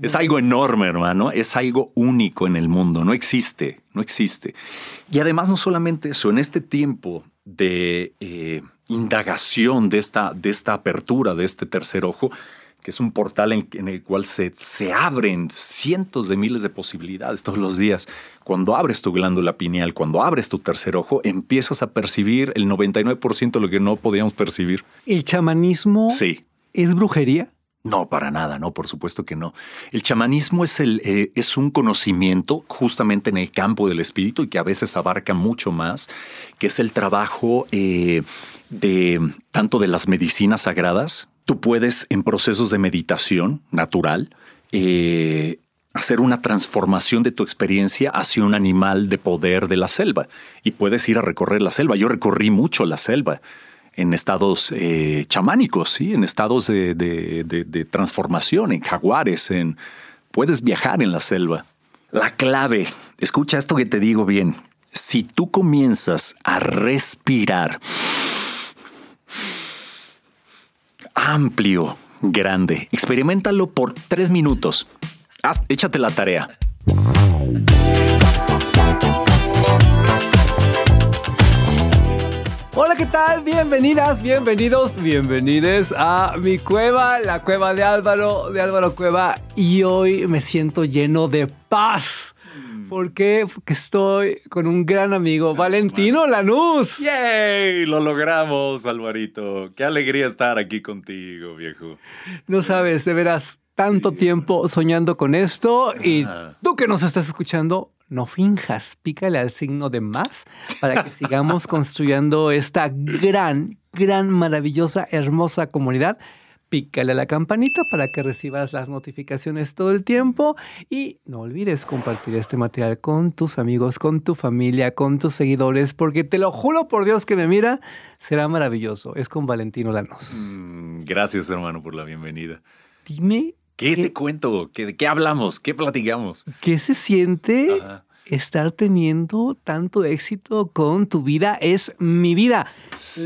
Es algo enorme, hermano. Es algo único en el mundo. No existe, no existe. Y además no solamente eso, en este tiempo de eh, indagación de esta, de esta apertura, de este tercer ojo, que es un portal en, el cual se, se, abren cientos de miles de posibilidades todos los días. Cuando abres tu glándula pineal, cuando abres tu tercer ojo, empiezas a percibir el 99% de lo que no podíamos percibir. ¿El chamanismo sí. es brujería? No, para nada, no, por supuesto que no. El chamanismo es, el, eh, es un conocimiento justamente en el campo del espíritu y que a veces abarca mucho más, que es el trabajo eh, de tanto de las medicinas sagradas. Tú puedes en procesos de meditación natural eh, hacer una transformación de tu experiencia hacia un animal de poder de la selva y puedes ir a recorrer la selva. Yo recorrí mucho la selva en estados eh, chamánicos, ¿sí? en estados de, transformación, en jaguares, en puedes viajar en la selva. La clave, escucha esto que te digo bien, si tú comienzas a respirar amplio, grande, experimentalo por tres minutos. échate la tarea. Hola, ¿qué tal? Bienvenidas, bienvenidos, bienvenides a mi cueva, la cueva de Álvaro, de Álvaro Cueva. Y hoy me siento lleno de paz. Mm. ¿Por qué? Porque estoy con un gran amigo, Valentino Lanús. ¡Yay! Lo logramos, Alvarito. Qué alegría estar aquí contigo, viejo. No sabes, de veras, tanto tiempo soñando con esto. Y tú que nos estás escuchando, no finjas, pícale al signo de más para que sigamos construyendo esta gran, gran, maravillosa, hermosa comunidad. Pícale a la campanita para que recibas las notificaciones todo el tiempo y no olvides compartir este material con tus amigos, con tu familia, con tus seguidores, porque te lo juro por Dios que me mira, será maravilloso. Es con Valentino Lanos. Mm, gracias hermano por la bienvenida. Dime ¿Qué, te cuento? ¿Qué, ¿Qué hablamos? ¿Qué platicamos? ¿Qué se siente estar teniendo tanto éxito con tu vida? Es mi vida.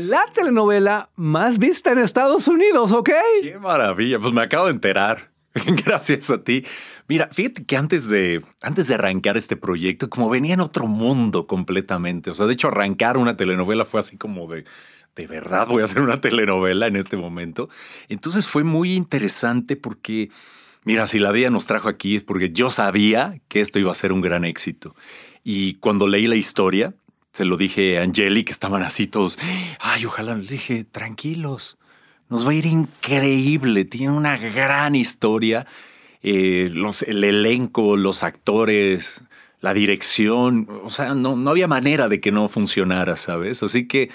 La telenovela más vista en Estados Unidos, ¿ok? Qué maravilla. Pues me acabo de enterar. Gracias a ti. Mira, fíjate que antes de, antes de arrancar este proyecto, como venía en otro mundo completamente. O sea, de hecho, arrancar una telenovela fue así como de de verdad voy a hacer una telenovela en este momento. Entonces fue muy interesante porque, mira, si la vida nos trajo aquí es porque yo sabía que esto iba a ser un gran éxito. Y cuando leí la historia, se lo dije a Angeli, que estaban así todos, ay, ojalá, les dije, tranquilos, nos va a ir increíble, tiene una gran historia, eh, el elenco, los actores, la dirección, o sea, no, no había manera de que no funcionara, ¿sabes? Así que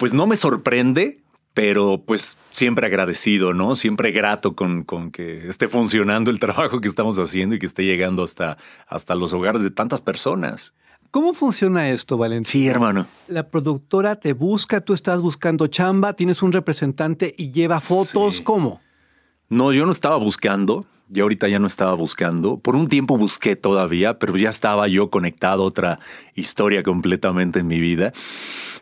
pues no me sorprende, pero pues siempre agradecido, ¿no? Siempre grato con, con, que esté funcionando el trabajo que estamos haciendo y que esté llegando hasta, hasta los hogares de tantas personas. ¿Cómo funciona esto, Valentín? Sí, hermano. La productora te busca, tú estás buscando chamba, tienes un representante y lleva fotos, ¿cómo? No, yo no estaba buscando, ya ahorita ya no estaba buscando. Por un tiempo busqué todavía, pero ya estaba yo conectado a otra historia completamente en mi vida.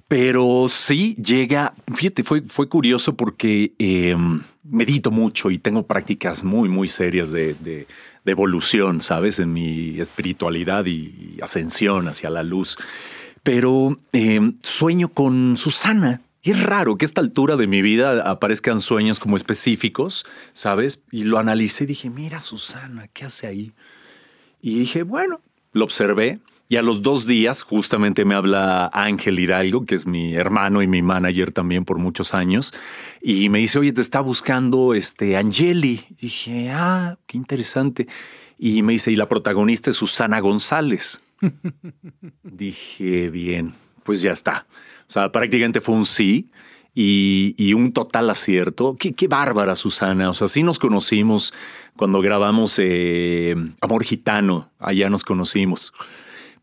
Pero sí llega, fíjate, fue, fue curioso porque em, medito mucho y tengo prácticas muy, muy serias de, de, evolución, ¿sabes? En mi espiritualidad y, ascensión hacia la luz. Pero em, sueño con Susana, y es raro que a esta altura de mi vida aparezcan sueños como específicos, ¿sabes? Y lo analicé y dije, mira Susana, ¿qué hace ahí? Y dije, bueno, lo observé y a los dos días justamente me habla Ángel Hidalgo, que es mi hermano y mi manager también por muchos años, y me dice, oye, te está buscando este Angeli. dije, ah, qué interesante. Y me dice, y la protagonista es Susana González. dije, bien, pues ya está. O sea, prácticamente fue un sí. Y, un total acierto. Qué, qué, bárbara, Susana. O sea, sí nos conocimos cuando grabamos eh, Amor Gitano. Allá nos conocimos.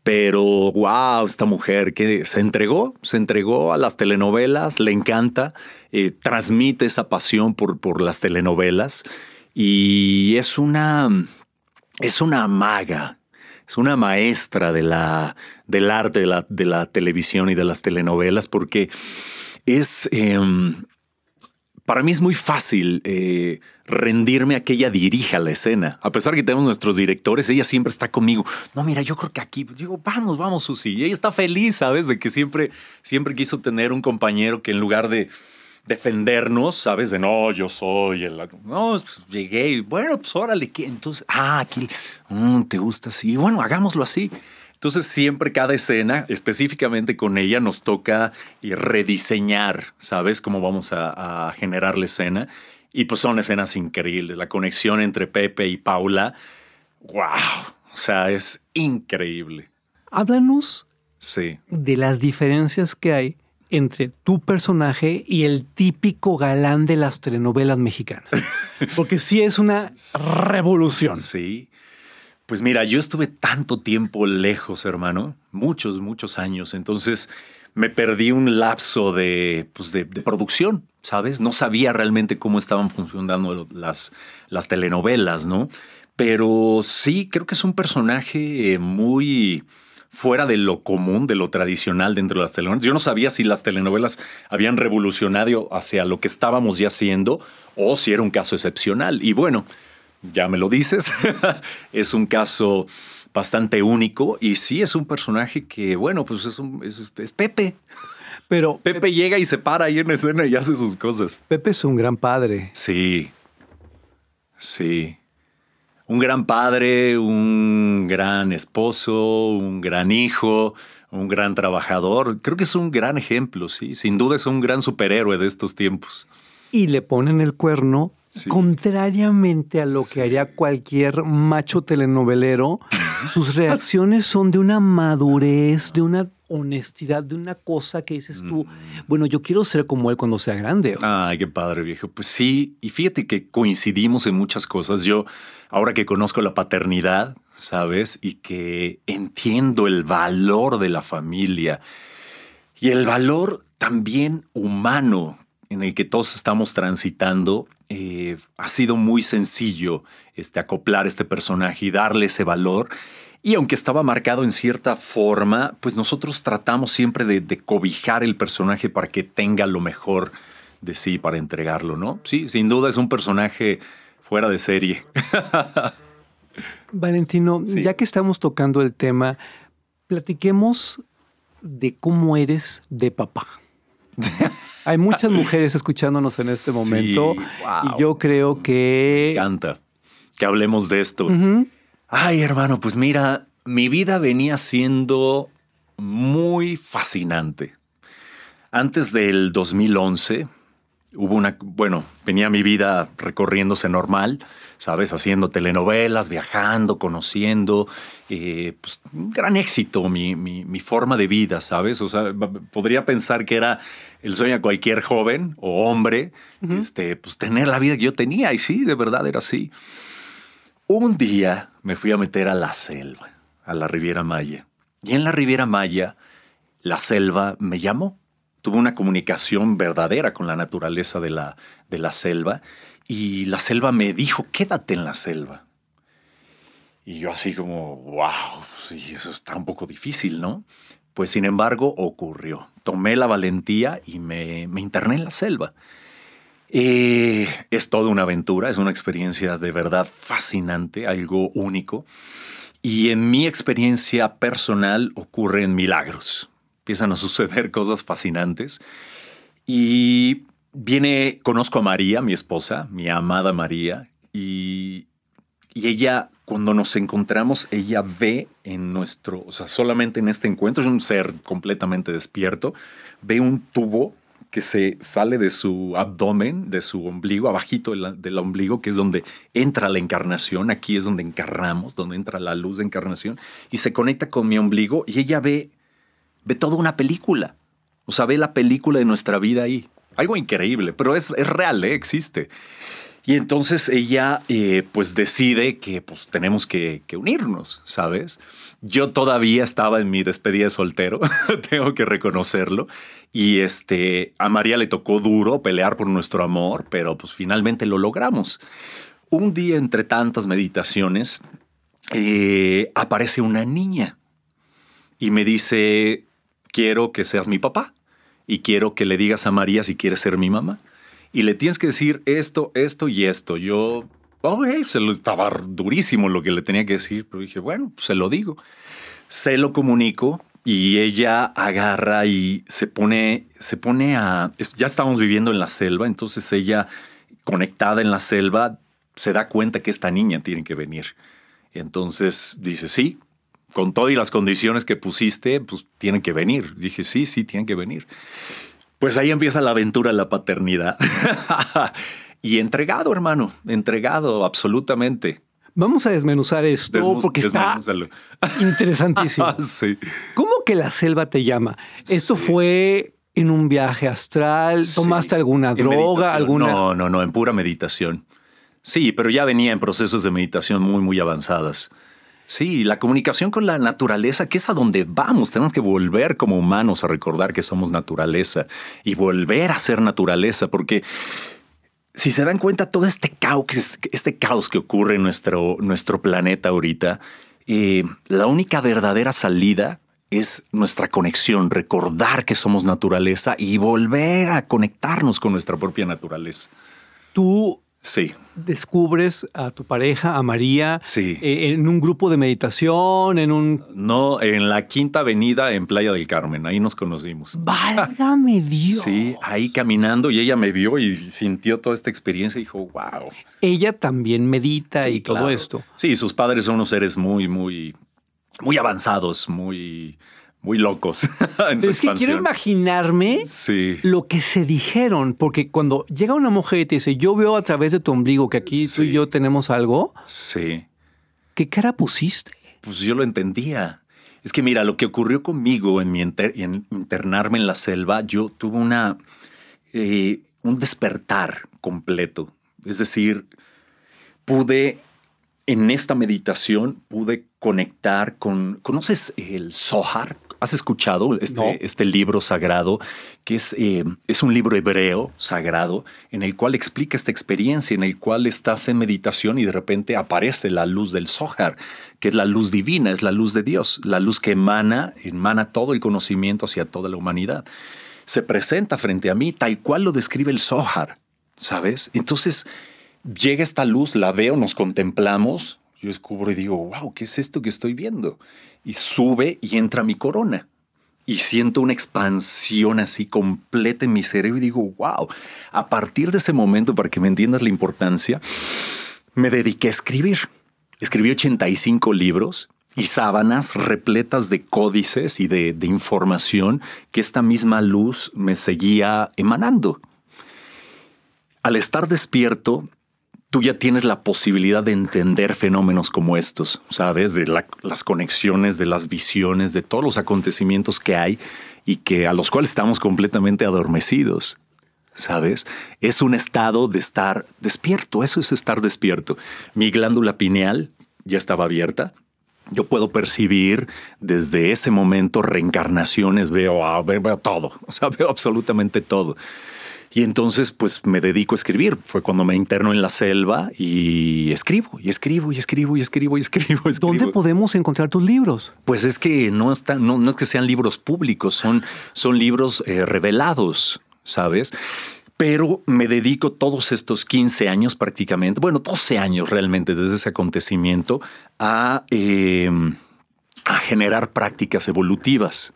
Pero, wow, esta mujer que se entregó, se entregó a las telenovelas, le encanta, eh, transmite esa pasión por, por las telenovelas y es una, es una maga, es una maestra de la, del arte de la, de la televisión y de las telenovelas porque es... Em, para mí es muy fácil eh, rendirme a que ella dirija la escena. A pesar que tenemos nuestros directores, ella siempre está conmigo. No, mira, yo creo que aquí, digo, vamos, vamos, Susi. Y ella está feliz, ¿sabes? De que siempre, siempre quiso tener un compañero que en lugar de defendernos, ¿sabes? De no, yo soy el. No, pues, llegué y bueno, pues órale, ¿qué? Entonces, ah, aquí, mm, ¿te gusta así? Bueno, hagámoslo así. Entonces siempre cada escena, específicamente con ella, nos toca rediseñar, ¿sabes? Cómo vamos a, generar la escena. Y pues son escenas increíbles. La conexión entre Pepe y Paula, wow, o sea, es increíble. Háblanos sí. de las diferencias que hay entre tu personaje y el típico galán de las telenovelas mexicanas. Porque sí es una revolución. Sí. Pues mira, yo estuve tanto tiempo lejos, hermano, muchos, muchos años, entonces me perdí un lapso de, pues de, producción, ¿sabes? No sabía realmente cómo estaban funcionando las, las telenovelas, ¿no? Pero sí, creo que es un personaje muy fuera de lo común, de lo tradicional dentro de las telenovelas. Yo no sabía si las telenovelas habían revolucionado hacia lo que estábamos ya haciendo o si era un caso excepcional. Y bueno, ya me lo dices, es un caso bastante único y sí es un personaje que, bueno, pues es, un, es, Pepe. Pero Pepe, llega y se para ahí en escena y hace sus cosas. Pepe es un gran padre. Sí, sí. Un gran padre, un gran esposo, un gran hijo, un gran trabajador. Creo que es un gran ejemplo, sí. Sin duda es un gran superhéroe de estos tiempos. Y le ponen el cuerno Contrariamente a lo que haría cualquier macho telenovelero, sus reacciones son de una madurez, de una honestidad, de una cosa que dices tú, mm. bueno, yo quiero ser como él cuando sea grande. Ay, qué padre, viejo. Pues sí, y fíjate que coincidimos en muchas cosas. Yo, ahora que conozco la paternidad, ¿sabes? Y que entiendo el valor de la familia y el valor también humano en el que todos estamos transitando, eh, ha sido muy sencillo este, acoplar este personaje y darle ese valor. Y aunque estaba marcado en cierta forma, pues nosotros tratamos siempre de, cobijar el personaje para que tenga lo mejor de sí para entregarlo, ¿no? Sí, sin duda es un personaje fuera de serie. Valentino, ya que estamos tocando el tema, platiquemos de cómo eres de papá. Hay muchas mujeres escuchándonos en este momento y yo creo que... Me encanta que hablemos de esto. Ay, hermano, pues mira, mi vida venía siendo muy fascinante. Antes del 2011 hubo una, bueno, venía mi vida recorriéndose normal ¿sabes? Haciendo telenovelas, viajando, conociendo. Eh, pues, un gran éxito mi, mi, forma de vida, ¿sabes? O sea, podría pensar que era el sueño de cualquier joven o hombre, este, pues tener la vida que yo tenía. Y sí, de verdad era así. Un día me fui a meter a la selva, a la Riviera Maya. Y en la Riviera Maya, la selva me llamó. Tuve una comunicación verdadera con la naturaleza de la, de la selva y la selva me dijo, quédate en la selva. Y yo así como, wow, sí, eso está un poco difícil, ¿no? Pues sin embargo ocurrió. Tomé la valentía y me, me interné en la selva. Eh, es toda una aventura, es una experiencia de verdad fascinante, algo único. Y en mi experiencia personal ocurren milagros. Empiezan a suceder cosas fascinantes. Y viene, conozco a María, mi esposa, mi amada María, y, y ella, cuando nos encontramos, ella ve en nuestro, o sea, solamente en este encuentro, es un ser completamente despierto, ve un tubo que se sale de su abdomen, de su ombligo, abajito del, ombligo, que es donde entra la encarnación, aquí es donde encarnamos, donde entra la luz de encarnación, y se conecta con mi ombligo y ella ve, ve toda una película, o sea, ve la película de nuestra vida ahí. Algo increíble, pero es, real, ¿eh? existe. Y entonces ella eh, pues decide que pues tenemos que, unirnos, ¿sabes? Yo todavía estaba en mi despedida de soltero, tengo que reconocerlo. Y este, a María le tocó duro pelear por nuestro amor, pero pues finalmente lo logramos. Un día entre tantas meditaciones eh, aparece una niña y me dice, quiero que seas mi papá y quiero que le digas a María si quiere ser mi mamá. y le tienes que decir esto, esto y esto. Yo, oh, se lo estaba durísimo lo que le tenía que decir, pero dije, bueno, se lo digo. Se lo comunico y ella agarra y se pone, se pone a, ya estamos viviendo en la selva, entonces ella conectada en la selva se da cuenta que esta niña tiene que venir. Entonces dice, sí, con todas las condiciones que pusiste, pues tienen que venir. Dije, sí, sí, tienen que venir. Pues ahí empieza la aventura de la paternidad. y entregado, hermano, entregado absolutamente. Vamos a desmenuzar esto porque está interesantísimo. sí. ¿Cómo que la selva te llama? ¿Esto fue en un viaje astral? ¿Tomaste alguna droga? Alguna... No, no, no, en pura meditación. Sí, pero ya venía en procesos de meditación muy, muy avanzadas. Sí, la comunicación con la naturaleza, que es a donde vamos. Tenemos que volver como humanos a recordar que somos naturaleza y volver a ser naturaleza, porque si se dan cuenta, todo este caos, este caos que ocurre en nuestro, nuestro planeta ahorita, eh, la única verdadera salida es nuestra conexión, recordar que somos naturaleza y volver a conectarnos con nuestra propia naturaleza. Tú Sí. Descubres a tu pareja, a María, sí. Eh, en un grupo de meditación, en un... No, en la Quinta Avenida en Playa del Carmen, ahí nos conocimos. Válgame Dios. Sí, ahí caminando y ella me vio y sintió toda esta experiencia y dijo, wow. Ella también medita y todo esto. Sí, sus padres son unos seres muy, muy, muy avanzados, muy muy locos. es que quiero imaginarme lo que se dijeron, porque cuando llega una mujer y te dice, yo veo a través de tu ombligo que aquí tú y yo tenemos algo. Sí. ¿Qué cara pusiste? Pues yo lo entendía. Es que mira, lo que ocurrió conmigo en mi internarme en la selva, yo tuve una, eh, un despertar completo. Es decir, pude, en esta meditación, pude conectar con, ¿conoces el Zohar? ¿Has escuchado este, este libro sagrado, que es, eh, es un libro hebreo sagrado, en el cual explica esta experiencia, en el cual estás en meditación y de repente aparece la luz del Zohar, que es la luz divina, es la luz de Dios, la luz que emana, emana todo el conocimiento hacia toda la humanidad. Se presenta frente a mí tal cual lo describe el Zohar, ¿sabes? Entonces llega esta luz, la veo, nos contemplamos, yo descubro y digo, wow, ¿qué es esto que estoy viendo? Y sube y entra mi corona. Y siento una expansión así completa en mi cerebro y digo, wow, a partir de ese momento, para que me entiendas la importancia, me dediqué a escribir. Escribí 85 libros y sábanas repletas de códices y de, de información que esta misma luz me seguía emanando. Al estar despierto, tú ya tienes la posibilidad de entender fenómenos como estos, ¿sabes? De las conexiones, de las visiones, de todos los acontecimientos que hay y que a los cuales estamos completamente adormecidos. ¿Sabes? Es un estado de estar despierto, eso es estar despierto. Mi glándula pineal ya estaba abierta, yo puedo percibir desde ese momento reencarnaciones, veo, veo, todo, o sea, veo absolutamente todo. Y entonces, pues me dedico a escribir. Fue cuando me interno en la selva y escribo, y escribo, y escribo, y escribo, y escribo. ¿Dónde podemos encontrar tus libros? Pues es que no, están, no, no es que sean libros públicos, son, son libros eh, revelados, ¿sabes? Pero me dedico todos estos 15 años prácticamente, bueno, 12 años realmente desde ese acontecimiento, a, eh, a generar prácticas evolutivas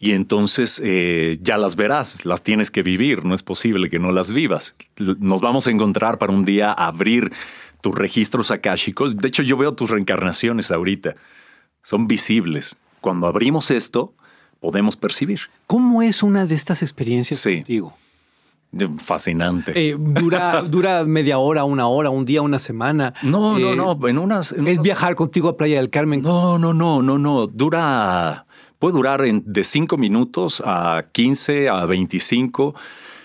y entonces eh, ya las verás, las tienes que vivir, no es posible que no las vivas. Nos vamos a encontrar para un día abrir tus registros akáshicos. De hecho, yo veo tus reencarnaciones ahorita, son visibles. Cuando abrimos esto, podemos percibir. ¿Cómo es una de estas experiencias contigo? Fascinante. Eh, dura, dura media hora, una hora, un día, una semana. No, no, eh, no. En unas. es viajar contigo a Playa del Carmen. No, no, no, no, no. Dura Puede durar de 5 minutos a 15, a 25,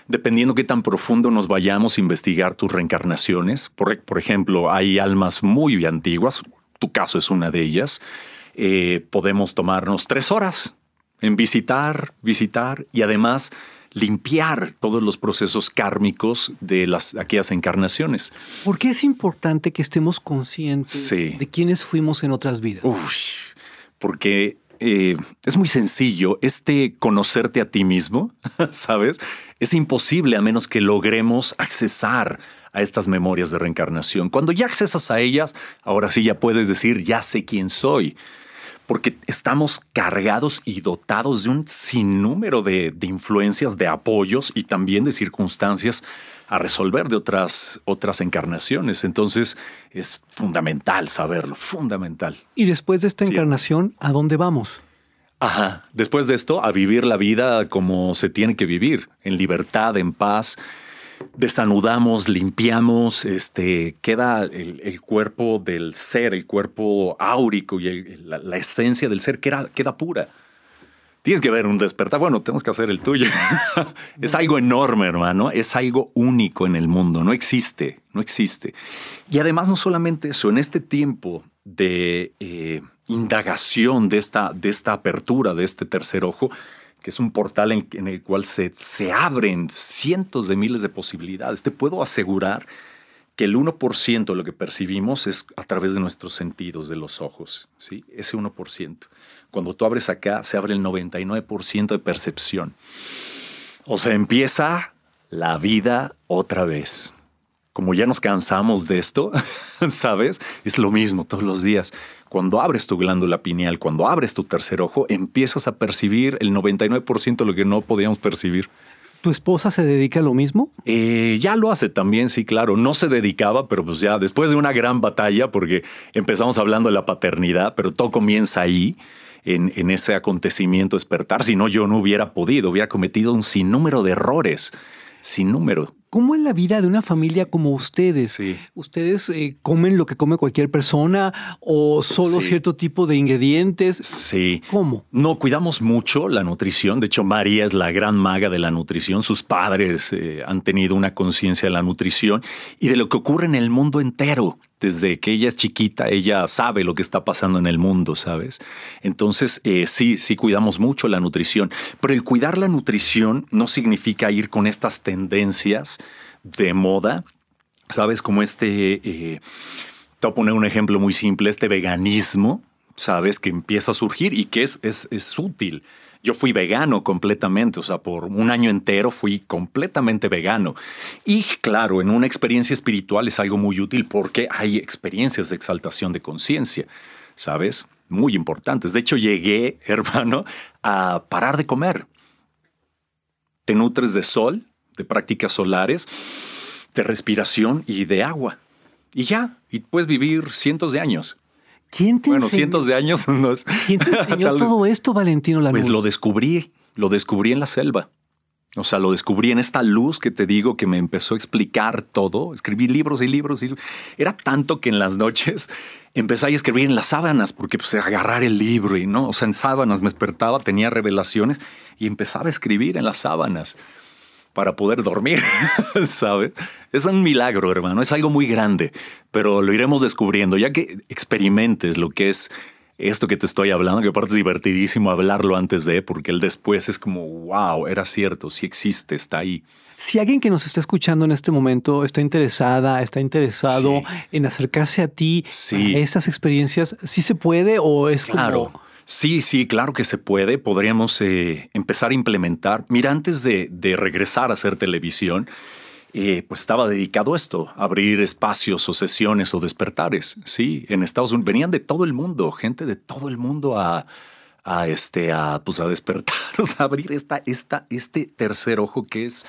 dependiendo qué tan profundo nos vayamos a investigar tus reencarnaciones. Por, por ejemplo, hay almas muy antiguas, tu caso es una de ellas. Eh, podemos tomarnos tres horas en visitar, visitar y además limpiar todos los procesos kármicos de las, aquellas encarnaciones. ¿Por qué es importante que estemos conscientes de quiénes fuimos en otras vidas? porque eh, es muy sencillo. Este conocerte a ti mismo, ¿sabes? Es imposible a menos que logremos accesar a estas memorias de reencarnación. Cuando ya accesas a ellas, ahora sí ya puedes decir, ya sé quién soy porque estamos cargados y dotados de un sinnúmero de, de, influencias, de apoyos y también de circunstancias a resolver de otras, otras encarnaciones. Entonces es fundamental saberlo, fundamental. Y después de esta encarnación, ¿a dónde vamos? Ajá, después de esto, a vivir la vida como se tiene que vivir, en libertad, en paz, desanudamos, limpiamos, este, queda el, cuerpo del ser, el cuerpo áurico y la, esencia del ser queda, queda pura. Tienes que ver un despertar. Bueno, tenemos que hacer el tuyo. es algo enorme, hermano. Es algo único en el mundo. No existe, no existe. Y además, no solamente eso, en este tiempo de eh, indagación, de esta, de esta apertura, de este tercer ojo, que es un portal en, el cual se, se, abren cientos de miles de posibilidades. Te puedo asegurar que el 1% de lo que percibimos es a través de nuestros sentidos, de los ojos, ¿sí? Ese 1%. Cuando tú abres acá, se abre el 99% de percepción. O sea, empieza la vida otra vez como ya nos cansamos de esto, ¿sabes? Es lo mismo todos los días. Cuando abres tu glándula pineal, cuando abres tu tercer ojo, empiezas a percibir el 99% de lo que no podíamos percibir. ¿Tu esposa se dedica a lo mismo? Eh, ya lo hace también, sí, claro. No se dedicaba, pero pues ya después de una gran batalla, porque empezamos hablando de la paternidad, pero todo comienza ahí. En, en, ese acontecimiento despertar, si no yo no hubiera podido, hubiera cometido un sinnúmero de errores, sin número. ¿Cómo es la vida de una familia como ustedes? ¿Ustedes eh, comen lo que come cualquier persona o solo cierto tipo de ingredientes? Sí. ¿Cómo? No, cuidamos mucho la nutrición. De hecho, María es la gran maga de la nutrición. Sus padres eh, han tenido una conciencia de la nutrición y de lo que ocurre en el mundo entero. Desde que ella es chiquita, ella sabe lo que está pasando en el mundo, ¿sabes? Entonces, eh, sí, sí cuidamos mucho la nutrición. Pero el cuidar la nutrición no significa ir con estas tendencias de moda, ¿sabes? Como este, eh, te voy a poner un ejemplo muy simple, este veganismo, ¿sabes? Que empieza a surgir y que es, es, es útil. Yo fui vegano completamente, o sea, por un año entero fui completamente vegano. Y claro, en una experiencia espiritual es algo muy útil porque hay experiencias de exaltación de conciencia, ¿sabes? Muy importantes. De hecho, llegué, hermano, a parar de comer. Te nutres de sol, de prácticas solares, de respiración y de agua. Y ya, y puedes vivir cientos de años. ¿Quién te bueno, cientos de años. ¿Quién te enseñó todo esto, Valentino Lanús? Pues lo descubrí, lo descubrí en la selva. O sea, lo descubrí en esta luz que te digo que me empezó a explicar todo. Escribí libros y libros y era tanto que en las noches empecé a escribir en las sábanas porque pues agarrar el libro y no, o sea, en sábanas me despertaba, tenía revelaciones y empezaba a escribir en las sábanas para poder dormir, ¿sabes? Es un milagro, hermano, es algo muy grande, pero lo iremos descubriendo, ya que experimentes lo que es esto que te estoy hablando, que aparte es divertidísimo hablarlo antes de, porque el después es como, wow, era cierto, sí existe, está ahí. Si alguien que nos está escuchando en este momento está interesada, está interesado en acercarse a ti, sí. a esas experiencias, ¿sí se puede o es claro. Sí, sí, claro que se puede. Podríamos eh, empezar a implementar. Mira, antes de, regresar a hacer televisión, eh, pues estaba dedicado a esto, abrir espacios o sesiones o despertares. Sí, en Estados Unidos venían de todo el mundo, gente de todo el mundo a, a este, a, pues a despertar, a abrir esta, esta, este tercer ojo que es,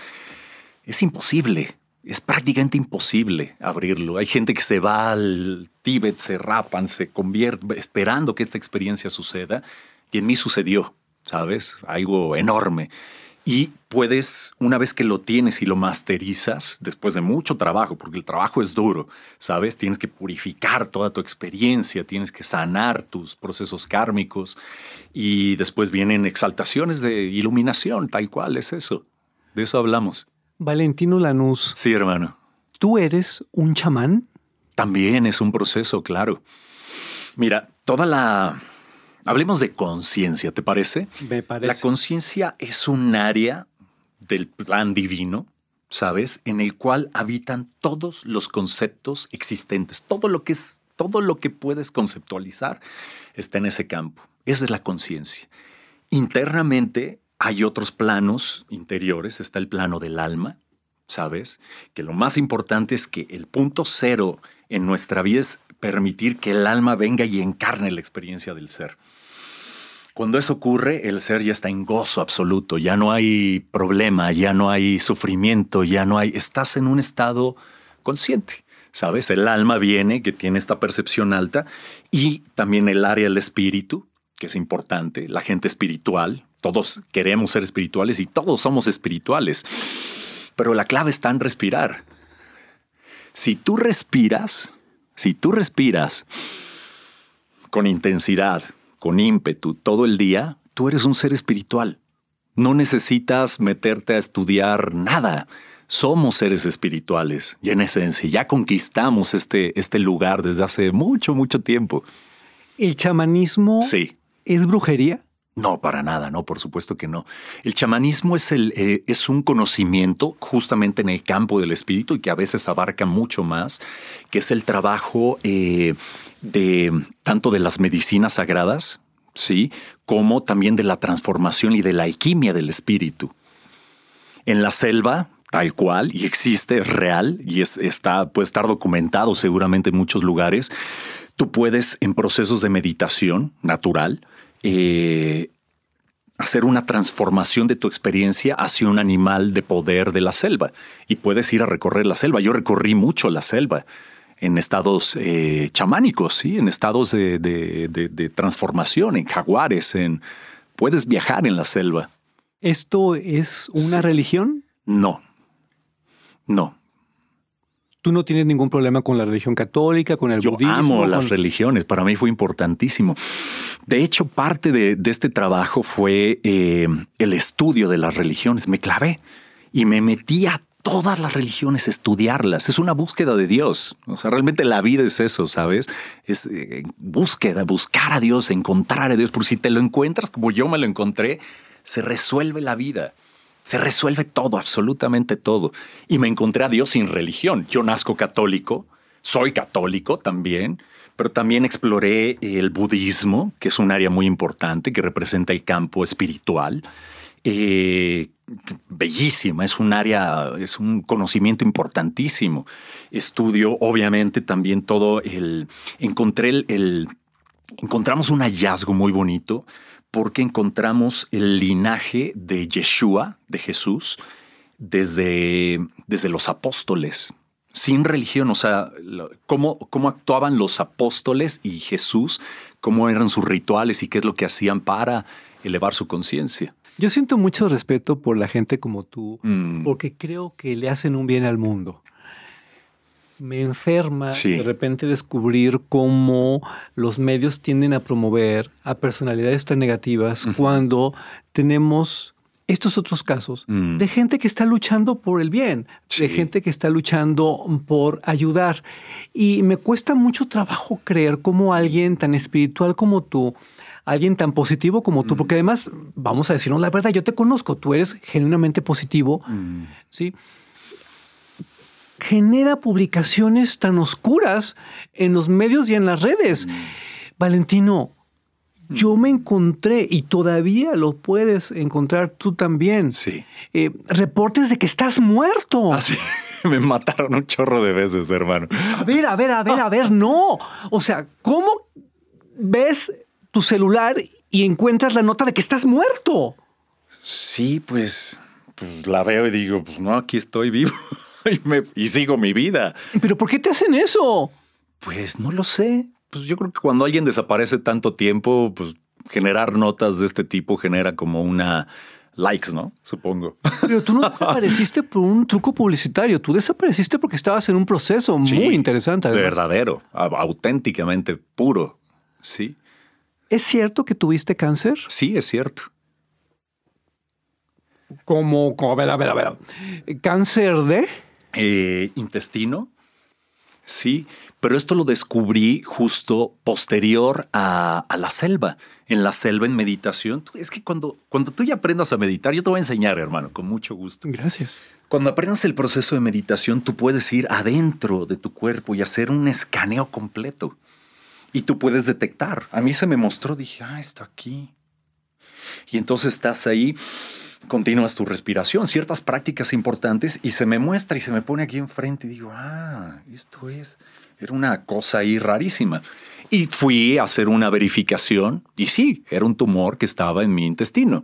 es imposible es prácticamente imposible abrirlo. Hay gente que se va al Tíbet, se rapan, se convierte esperando que esta experiencia suceda. Y en mí sucedió, ¿sabes? Algo enorme. Y puedes, una vez que lo tienes y lo masterizas, después de mucho trabajo, porque el trabajo es duro, ¿sabes? Tienes que purificar toda tu experiencia, tienes que sanar tus procesos kármicos y después vienen exaltaciones de iluminación, tal cual es eso. De eso hablamos. Valentino Lanús. Sí, hermano. ¿Tú eres un chamán? También es un proceso, claro. Mira, toda la... Hablemos de conciencia, ¿te parece? Me parece. La conciencia es un área del plan divino, ¿sabes? En el cual habitan todos los conceptos existentes. Todo lo que es, todo lo que puedes conceptualizar está en ese campo. Esa es la conciencia. Internamente hay otros planos interiores, está el plano del alma, ¿sabes? Que lo más importante es que el punto cero en nuestra vida es permitir que el alma venga y encarne la experiencia del ser. Cuando eso ocurre, el ser ya está en gozo absoluto, ya no hay problema, ya no hay sufrimiento, ya no hay, estás en un estado consciente. ¿Sabes? El alma viene, que tiene esta percepción alta, y también el área del espíritu, que es importante, la gente espiritual, todos queremos ser espirituales y todos somos espirituales, pero la clave está en respirar. Si tú respiras, si tú respiras con intensidad, con ímpetu todo el día, tú eres un ser espiritual. No necesitas meterte a estudiar nada. Somos seres espirituales y en esencia ya conquistamos este, este lugar desde hace mucho, mucho tiempo. ¿El chamanismo Sí. es brujería? No, para nada, no, por supuesto que no. El chamanismo es, el, eh, es un conocimiento justamente en el campo del espíritu y que a veces abarca mucho más, que es el trabajo eh, de tanto de las medicinas sagradas, sí, como también de la transformación y de la alquimia del espíritu. En la selva, tal cual, y existe, es real, y es, está, puede estar documentado seguramente en muchos lugares, tú puedes en procesos de meditación natural, eh, hacer una transformación de tu experiencia hacia un animal de poder de la selva y puedes ir a recorrer la selva. Yo recorrí mucho la selva en estados eh, chamánicos, ¿sí? en estados de, de- de- de transformación, en jaguares, en puedes viajar en la selva. ¿Esto es una Sí. religión? No, no. ¿Tú no tienes ningún problema con la religión católica, con el Yo budismo? amo las religiones, para mí fue importantísimo. De hecho, parte de, este trabajo fue eh, el estudio de las religiones. Me clavé y me metí a todas las religiones, estudiarlas. Es una búsqueda de Dios. O sea, realmente la vida es eso, ¿sabes? Es eh, búsqueda, buscar a Dios, encontrar a Dios. Por si te lo encuentras como yo me lo encontré, se resuelve la vida. Se resuelve todo, absolutamente todo. Y me encontré a Dios sin religión. Yo nazco católico, soy católico también, pero también exploré el budismo, que es un área muy importante, que representa el campo espiritual. Eh, bellísima, es un área, es un conocimiento importantísimo. Estudio, obviamente, también todo el. Encontré el- el encontramos un hallazgo muy bonito porque encontramos el linaje de Yeshua, de Jesús, desde, desde los apóstoles, sin religión, o sea, cómo, cómo actuaban los apóstoles y Jesús, cómo eran sus rituales y qué es lo que hacían para elevar su conciencia. Yo siento mucho respeto por la gente como tú, Mm. porque creo que le hacen un bien al mundo. Me enferma Sí. de repente descubrir cómo los medios tienden a promover a personalidades tan negativas cuando tenemos estos otros casos Mm. de gente que está luchando por el bien, de gente que está luchando por ayudar. Y me cuesta mucho trabajo creer cómo alguien tan espiritual como tú, alguien tan positivo como tú, porque además, vamos a decirnos la verdad, yo te conozco, tú eres genuinamente positivo, Mm. ¿sí? Genera publicaciones tan oscuras en los medios y en las redes. Valentino, yo me encontré y todavía lo puedes encontrar tú también. Sí. eh, reportes de que estás muerto. Así. Me mataron un chorro de veces, hermano. A ver, a ver, a ver, a ver, no. O sea, ¿cómo ves tu celular y encuentras la nota de que estás muerto? Sí, pues, pues la veo y digo, pues no, aquí estoy vivo y, me- y sigo mi vida. ¿Pero por qué te hacen eso? Pues no lo sé. Pues yo creo que cuando alguien desaparece tanto tiempo, pues generar notas de este tipo genera como una likes, ¿no? Supongo. Pero tú no desapareciste por un truco publicitario, tú desapareciste porque estabas en un proceso Sí, muy interesante. además. Verdadero, au- auténticamente puro. Sí, ¿Es cierto que tuviste cáncer? sí, es cierto. Como, como- a ver, a ver, a ver. ¿Cáncer de? Eh, intestino, sí, pero esto lo descubrí justo posterior a, a la selva. En la selva, en meditación, es que cuando, cuando tú ya aprendas a meditar, yo te voy a enseñar, hermano, con mucho gusto. Gracias. Cuando aprendas el proceso de meditación, tú puedes ir adentro de tu cuerpo y hacer un escaneo completo. Y tú puedes detectar. A mí se me mostró, dije, ah, está aquí. Y entonces estás ahí, continúas tu respiración, ciertas prácticas importantes y se me muestra y se me pone aquí enfrente y digo, ah, esto es, era una cosa ahí rarísima. Y fui a hacer una verificación y sí, era un tumor que estaba en mi intestino.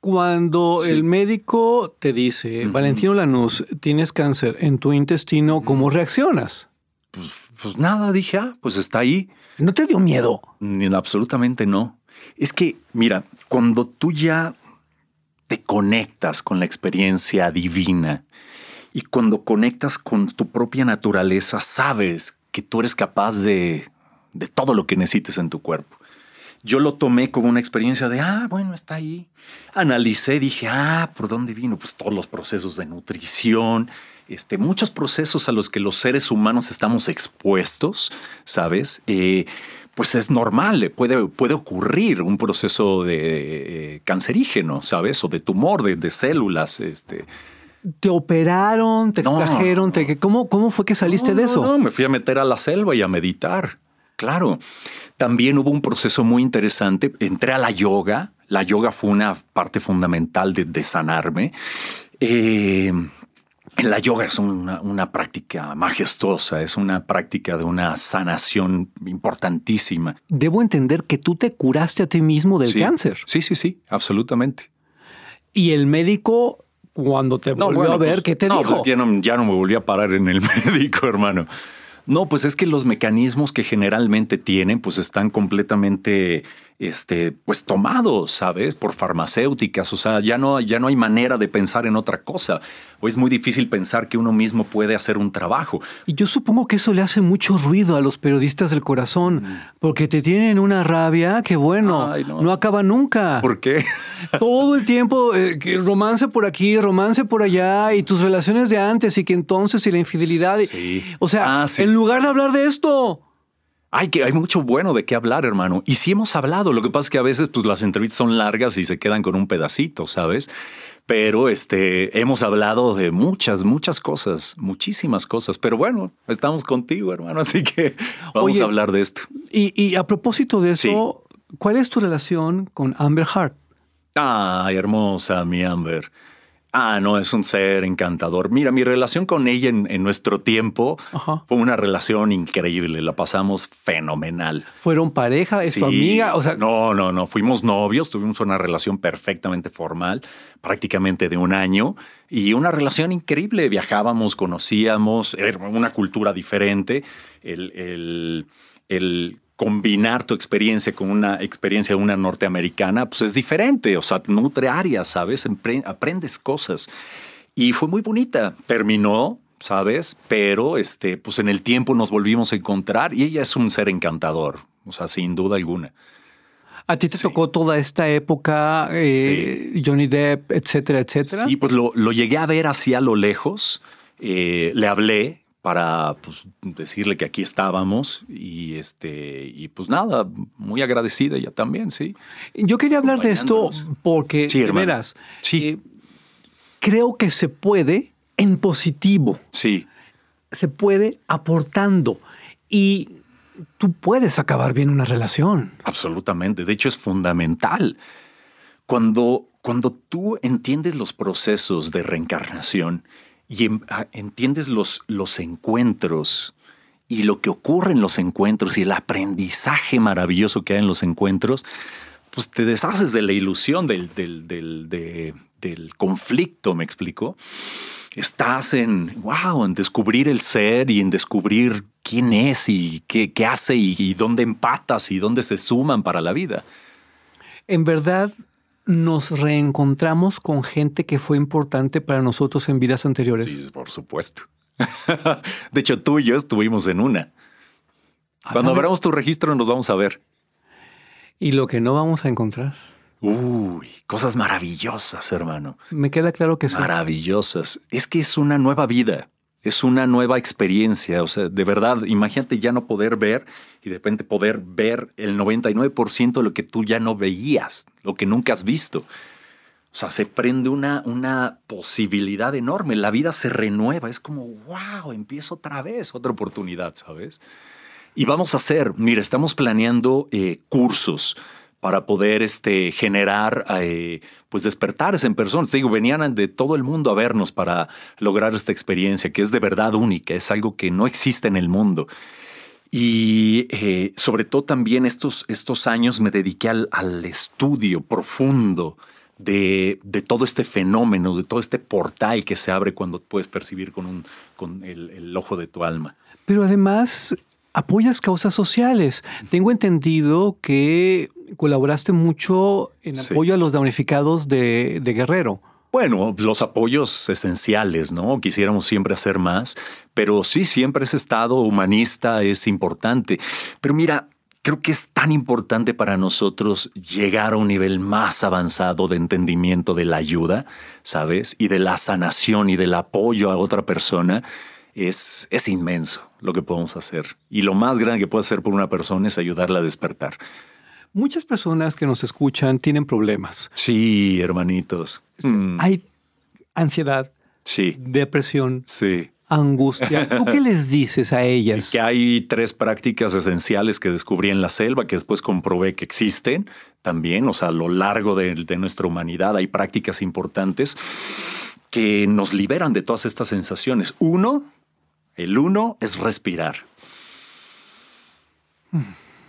Cuando Sí. el médico te dice. Valentino Lanús, tienes cáncer en tu intestino, ¿cómo reaccionas? Pues, pues nada, dije, ah, pues está ahí. ¿No te dio miedo? Ni- Absolutamente no. Es que, mira, cuando tú ya te conectas con la experiencia divina y cuando conectas con tu propia naturaleza, sabes que tú eres capaz de, todo lo que necesites en tu cuerpo. Yo lo tomé como una experiencia de, ah, bueno, está ahí. Analicé, dije, ah, ¿por dónde vino? Pues todos los procesos de nutrición, este, muchos procesos a los que los seres humanos estamos expuestos, ¿sabes? Eh, pues es normal, eh, puede, puede ocurrir un proceso de eh, cancerígeno, ¿sabes? O de tumor, de, de células, este. ¿Te operaron? ¿Te No, extrajeron? te- ¿Cómo, ¿Cómo fue que saliste No, de eso? No, me fui a meter a la selva y a meditar. Claro. También hubo un proceso muy interesante. Entré a la yoga. La yoga fue una parte fundamental de, de sanarme. Eh, la yoga es una, una práctica majestuosa, es una práctica de una sanación importantísima. Debo entender que tú te curaste a ti mismo del Sí. cáncer. Sí, sí, sí, absolutamente. Y el médico, cuando te volvió bueno, a ver, pues, ¿qué te no, dijo? pues ya, no, ya no me volví a parar en el médico, hermano. No, pues es que los mecanismos que generalmente tienen, pues están completamente, este, pues tomados, ¿sabes? Por farmacéuticas. O sea, ya no, ya no hay manera de pensar en otra cosa. O es muy difícil pensar que uno mismo puede hacer un trabajo. Y yo supongo que eso le hace mucho ruido a los periodistas del corazón, porque te tienen una rabia que, bueno, Mm. Ay, no. no. acaba nunca. ¿Por qué? Todo el tiempo, eh, romance por aquí, romance por allá, y tus relaciones de antes, y que entonces, y la infidelidad. y-. O sea, Ah, sí. en lugar de hablar de esto, Hay que hay mucho bueno de qué hablar, hermano. Y sí hemos hablado. Lo que pasa es que a veces pues, las entrevistas son largas y se quedan con un pedacito, ¿sabes? Pero este hemos hablado de muchas, muchas cosas, muchísimas cosas. Pero bueno, estamos contigo, hermano. Así que vamos Oye, a hablar de esto. y, y a propósito de eso, ¿cuál es tu relación con Amber Heart? Ay, hermosa, mi Amber. Ah, no, es un ser encantador. Mira, mi relación con ella en, en nuestro tiempo Ajá. fue una relación increíble. La pasamos fenomenal. ¿Fueron pareja? ¿Es tu Sí. amiga? O sea, no, no, no. Fuimos novios, tuvimos una relación perfectamente formal, prácticamente de un año, y una relación increíble. Viajábamos, conocíamos, era una cultura diferente. El, el- el combinar tu experiencia con una experiencia de una norteamericana, pues es diferente. O sea, nutre áreas, ¿sabes? Aprendes cosas. Y fue muy bonita. Terminó, ¿sabes? Pero este, pues en el tiempo nos volvimos a encontrar y ella es un ser encantador. O sea, sin duda alguna. a ti te sí. tocó toda esta época, eh, Johnny Depp, etcétera, etcétera. Sí, pues lo, lo llegué a ver así a lo lejos. Eh, le hablé para pues, decirle que aquí estábamos y este y pues nada, muy agradecida ella también, sí. Yo quería hablar de esto porque, Sí, de hermano. veras, Sí. eh, creo que se puede en positivo, Sí, se puede aportando y tú puedes acabar bien una relación. absolutamente. De hecho, es fundamental. Cuando, cuando tú entiendes los procesos de reencarnación y em- a- entiendes los, los encuentros y lo que ocurre en los encuentros y el aprendizaje maravilloso que hay en los encuentros, pues te deshaces de la ilusión del, del, del, de- del conflicto, ¿me explico? Estás en, wow, en descubrir el ser y en descubrir quién es y qué, qué hace y dónde empatas y dónde se suman para la vida. En verdad, nos reencontramos con gente que fue importante para nosotros en vidas anteriores. Sí, por supuesto. De hecho, tú y yo estuvimos en una. Cuando Ándale. abramos tu registro nos vamos a ver. Y lo que no vamos a encontrar. Uy, cosas maravillosas, hermano. Me queda claro que sí. Maravillosas. Es que es una nueva vida, es una nueva experiencia. O sea, de verdad, imagínate ya no poder ver y de repente poder ver el 99% de lo que tú ya no veías, lo que nunca has visto. O sea, se prende una, una posibilidad enorme. La vida se renueva. Es como, wow, empiezo otra vez, otra oportunidad, ¿sabes? Y vamos a hacer, mira, estamos planeando eh, cursos para poder este, generar, eh, pues despertares en personas. digo, venían de todo el mundo a vernos para lograr esta experiencia, que es de verdad única, es algo que no existe en el mundo. Y eh, sobre todo también estos, estos años me dediqué al, al estudio profundo de, de, todo este fenómeno, de todo este portal que se abre cuando puedes percibir con, un, con el, el ojo de tu alma. Pero además apoyas causas sociales. Tengo entendido que colaboraste mucho en apoyo a los damnificados de, de, Guerrero. Bueno, los apoyos esenciales, ¿no? Quisiéramos siempre hacer más, pero sí, siempre ese estado humanista es importante. Pero mira, creo que es tan importante para nosotros llegar a un nivel más avanzado de entendimiento de la ayuda, ¿sabes? Y de la sanación y del apoyo a otra persona. Es, es inmenso lo que podemos hacer. Y lo más grande que puede hacer por una persona es ayudarla a despertar. Muchas personas que nos escuchan tienen problemas. Sí, hermanitos. Mm. Hay ansiedad, sí. depresión, sí. angustia. ¿Tú qué les dices a ellas? Que hay tres prácticas esenciales que descubrí en la selva, que después comprobé que existen también, o sea, a lo largo de, de nuestra humanidad hay prácticas importantes que nos liberan de todas estas sensaciones. Uno, el uno es respirar.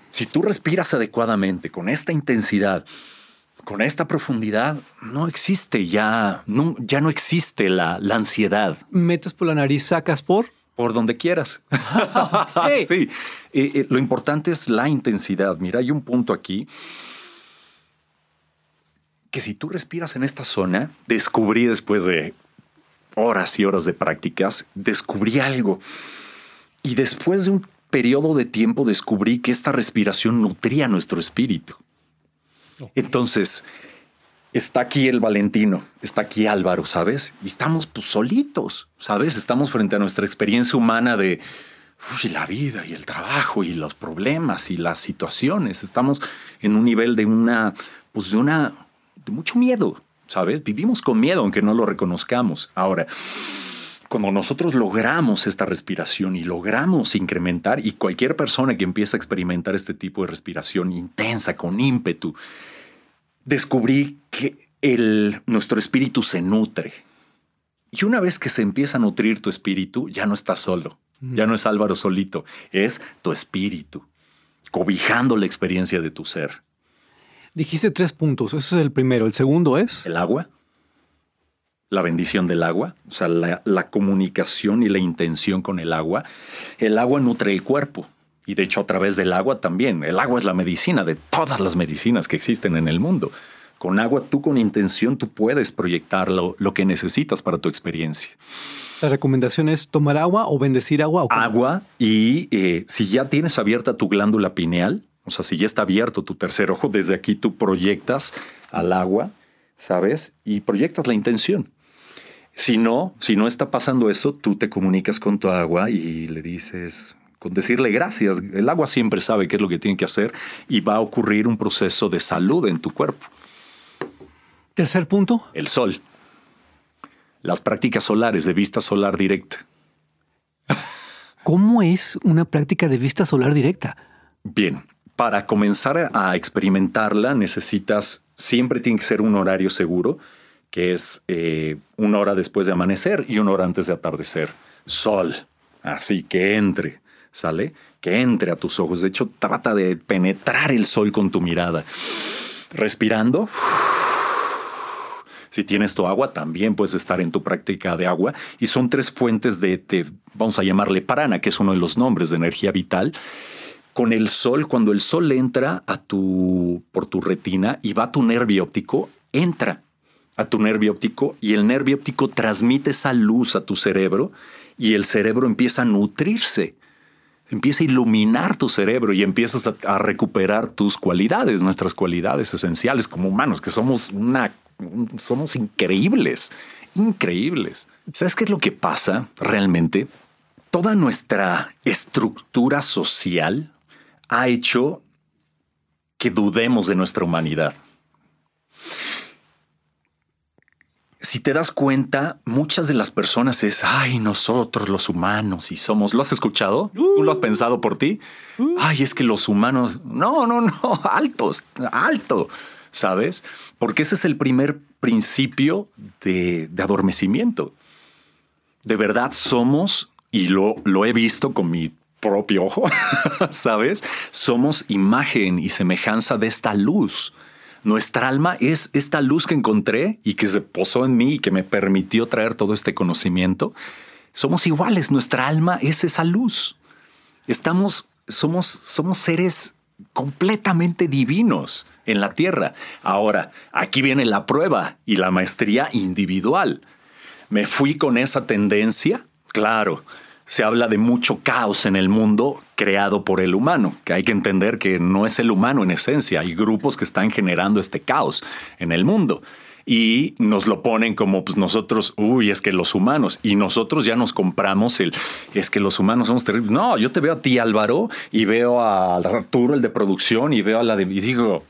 Si tú respiras adecuadamente, con esta intensidad, con esta profundidad, no existe ya, no, ya no existe la, la ansiedad. Metes por la nariz, sacas por por donde quieras. Sí, eh, eh, lo importante es la intensidad. Mira, hay un punto aquí que si tú respiras en esta zona, descubrí después de horas y horas de prácticas, descubrí algo. Y después de un periodo de tiempo descubrí que esta respiración nutría nuestro espíritu. Entonces, está aquí el Valentino, está aquí Álvaro, ¿sabes? Y estamos pues, solitos, ¿sabes? Estamos frente a nuestra experiencia humana de la vida y el trabajo y los problemas y las situaciones. Estamos en un nivel de una, pues de una, de mucho miedo, ¿sabes? Vivimos con miedo aunque no lo reconozcamos. Ahora, cuando nosotros logramos esta respiración y logramos incrementar, y cualquier persona que empieza a experimentar este tipo de respiración intensa, con ímpetu, descubrí que el, nuestro espíritu se nutre. Y una vez que se empieza a nutrir tu espíritu, ya no estás solo, ya no es Álvaro solito, es tu espíritu, cobijando la experiencia de tu ser. Dijiste tres puntos. Ese es el primero. El segundo es. El agua. La bendición del agua. O sea, la, la comunicación y la intención con el agua. El agua nutre el cuerpo. Y de hecho, a través del agua también. El agua es la medicina de todas las medicinas que existen en el mundo. Con agua, tú con intención, tú puedes proyectar lo, lo que necesitas para tu experiencia. La recomendación es tomar agua o bendecir agua. ¿o agua y eh, si ya tienes abierta tu glándula pineal, o sea, si ya está abierto tu tercer ojo, desde aquí tú proyectas al agua, ¿sabes? Y proyectas la intención. Si no, si no está pasando eso, tú te comunicas con tu agua y le dices, con decirle gracias. El agua siempre sabe qué es lo que tiene que hacer y va a ocurrir un proceso de salud en tu cuerpo. Tercer punto. El sol. Las prácticas solares de vista solar directa. ¿Cómo es una práctica de vista solar directa? Bien, para comenzar a experimentarla necesitas, siempre tiene que ser un horario seguro, que es eh, una hora después de amanecer y una hora antes de atardecer. Sol, así que entre, ¿sale? Que entre a tus ojos. De hecho, trata de penetrar el sol con tu mirada. Respirando. Si tienes tu agua, también puedes estar en tu práctica de agua. Y son tres fuentes de, de, vamos a llamarle parana, que es uno de los nombres de energía vital con el sol, cuando el sol entra a tu, por tu retina y va a tu nervio óptico, entra a tu nervio óptico y el nervio óptico transmite esa luz a tu cerebro y el cerebro empieza a nutrirse, empieza a iluminar tu cerebro y empiezas a, recuperar tus cualidades, nuestras cualidades esenciales como humanos, que somos una, somos increíbles, increíbles. ¿Sabes qué es lo que pasa realmente? Toda nuestra estructura social ha hecho que dudemos de nuestra humanidad. Si te das cuenta, muchas de las personas es, ay, nosotros los humanos y somos, ¿lo has escuchado? ¿Tú lo has pensado por ti? Ay, es que los humanos, no, no, no, altos, alto, ¿sabes? Porque ese es el primer principio de, de adormecimiento. De verdad somos, y lo, lo he visto con mi propio ojo, ¿sabes? Somos imagen y semejanza de esta luz. Nuestra alma es esta luz que encontré y que se posó en mí y que me permitió traer todo este conocimiento. Somos iguales, nuestra alma es esa luz. Estamos, somos, somos seres completamente divinos en la tierra. Ahora, aquí viene la prueba y la maestría individual. Me fui con esa tendencia, claro se habla de mucho caos en el mundo creado por el humano, que hay que entender que no es el humano en esencia, hay grupos que están generando este caos en el mundo. Y nos lo ponen como pues nosotros, uy, es que los humanos, y nosotros ya nos compramos el, es que los humanos somos terribles. No, yo te veo a ti Álvaro y veo a Arturo, el de producción, y veo a la de, y digo,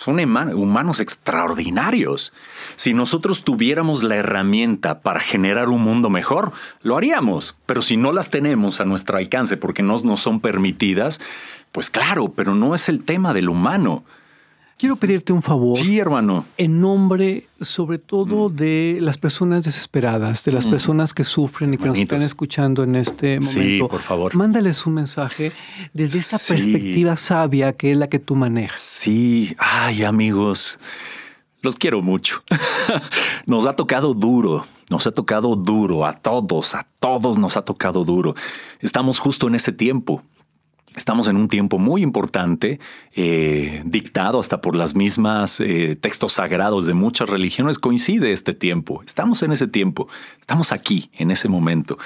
son humanos extraordinarios. Si nosotros tuviéramos la herramienta para generar un mundo mejor, lo haríamos. Pero si no las tenemos a nuestro alcance porque no nos son permitidas, pues claro, pero no es el tema del humano. Quiero pedirte un favor. Sí, hermano. En nombre, sobre todo, mm. de las personas desesperadas, de las mm. personas que sufren y que nos están escuchando en este momento. Sí, por favor. Mándales un mensaje desde esa perspectiva sabia que es la que tú manejas. Sí. Ay, amigos. Los quiero mucho. nos ha tocado duro, nos ha tocado duro a todos, a todos nos ha tocado duro. Estamos justo en ese tiempo. Estamos en un tiempo muy importante, eh, dictado hasta por las mismas eh, textos sagrados de muchas religiones. Coincide este tiempo. Estamos en ese tiempo. Estamos aquí, en ese momento.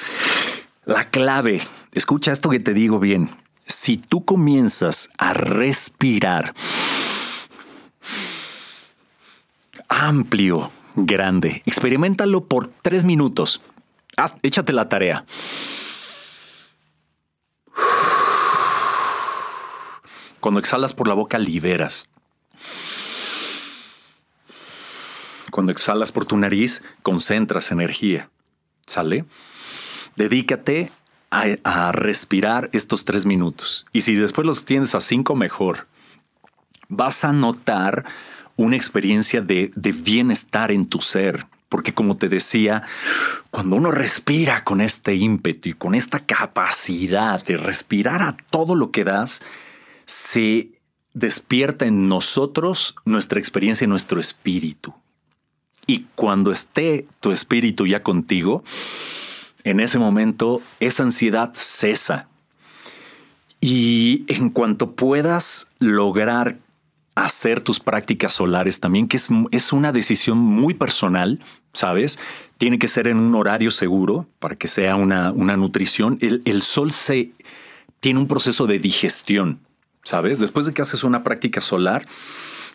La clave, escucha esto que te digo bien. Si tú comienzas a respirar amplio, grande, experimentalo por tres minutos. échate la tarea. Cuando exhalas por la boca, liberas. Cuando exhalas por tu nariz, concentras energía. ¿Sale? Dedícate a, respirar estos tres minutos. Y si después los tienes a cinco, mejor. Vas a notar una experiencia de, bienestar en tu ser. Porque como te decía, cuando uno respira con este ímpetu y con esta capacidad de respirar a todo lo que das, se despierta en nosotros nuestra experiencia y nuestro espíritu. Y cuando esté tu espíritu ya contigo, en ese momento esa ansiedad cesa. Y en cuanto puedas lograr hacer tus prácticas solares también, que es, una decisión muy personal, ¿sabes? Tiene que ser en un horario seguro para que sea una, una nutrición. El, el sol se, tiene un proceso de digestión. ¿Sabes? Después de que haces una práctica solar,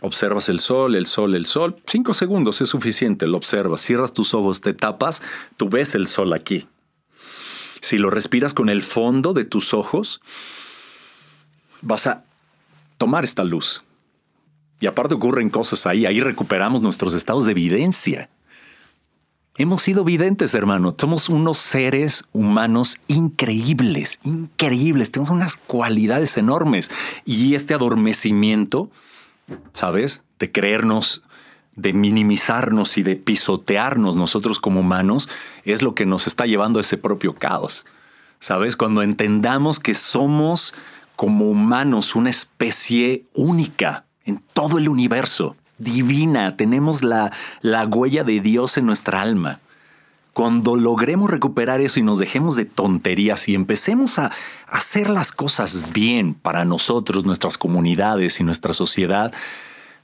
observas el sol, el sol, el sol. Cinco segundos es suficiente, lo observas, cierras tus ojos, te tapas, tú ves el sol aquí. Si lo respiras con el fondo de tus ojos, vas a tomar esta luz. Y aparte ocurren cosas ahí, ahí recuperamos nuestros estados de evidencia. Hemos sido videntes, hermano. Somos unos seres humanos increíbles, increíbles. Tenemos unas cualidades enormes. Y este adormecimiento, ¿sabes? De creernos, de minimizarnos y de pisotearnos nosotros como humanos, es lo que nos está llevando a ese propio caos. ¿Sabes? Cuando entendamos que somos como humanos una especie única en todo el universo divina, tenemos la, la huella de Dios en nuestra alma. Cuando logremos recuperar eso y nos dejemos de tonterías y empecemos a hacer las cosas bien para nosotros, nuestras comunidades y nuestra sociedad,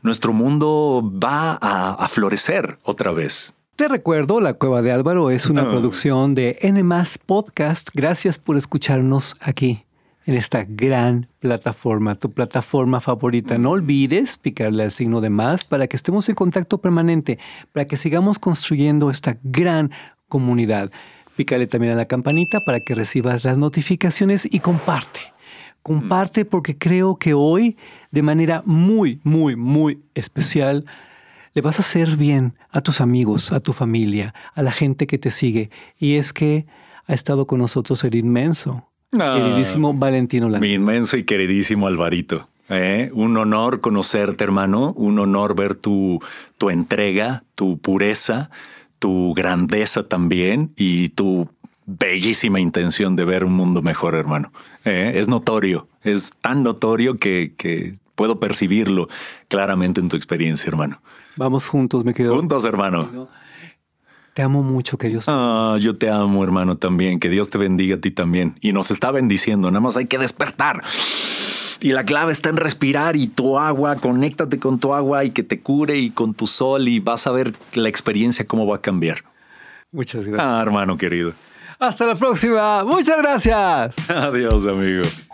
nuestro mundo va a, florecer otra vez. Te recuerdo, La Cueva de Álvaro es una ah. producción de N Podcast. Gracias por escucharnos aquí en esta gran plataforma, tu plataforma favorita. No olvides picarle al signo de más para que estemos en contacto permanente, para que sigamos construyendo esta gran comunidad. Pícale también a la campanita para que recibas las notificaciones y comparte. Comparte porque creo que hoy, de manera muy, muy, muy especial, le vas a hacer bien a tus amigos, a tu familia, a la gente que te sigue. Y es que ha estado con nosotros el inmenso, Ah, queridísimo Valentino Lange. Mi inmenso y queridísimo Alvarito. ¿eh? Un honor conocerte, hermano. Un honor ver tu, tu entrega, tu pureza, tu grandeza también y tu bellísima intención de ver un mundo mejor, hermano. ¿eh? Es notorio, es tan notorio que, que puedo percibirlo claramente en tu experiencia, hermano. Vamos juntos, me quedo. Juntos, hermano. Te amo mucho, que Dios. Ah, yo te amo, hermano, también. Que Dios te bendiga a ti también. Y nos está bendiciendo. Nada más hay que despertar. Y la clave está en respirar y tu agua, conéctate con tu agua y que te cure y con tu sol y vas a ver la experiencia cómo va a cambiar. Muchas gracias. Ah, hermano querido. Hasta la próxima. Muchas gracias. Adiós, amigos.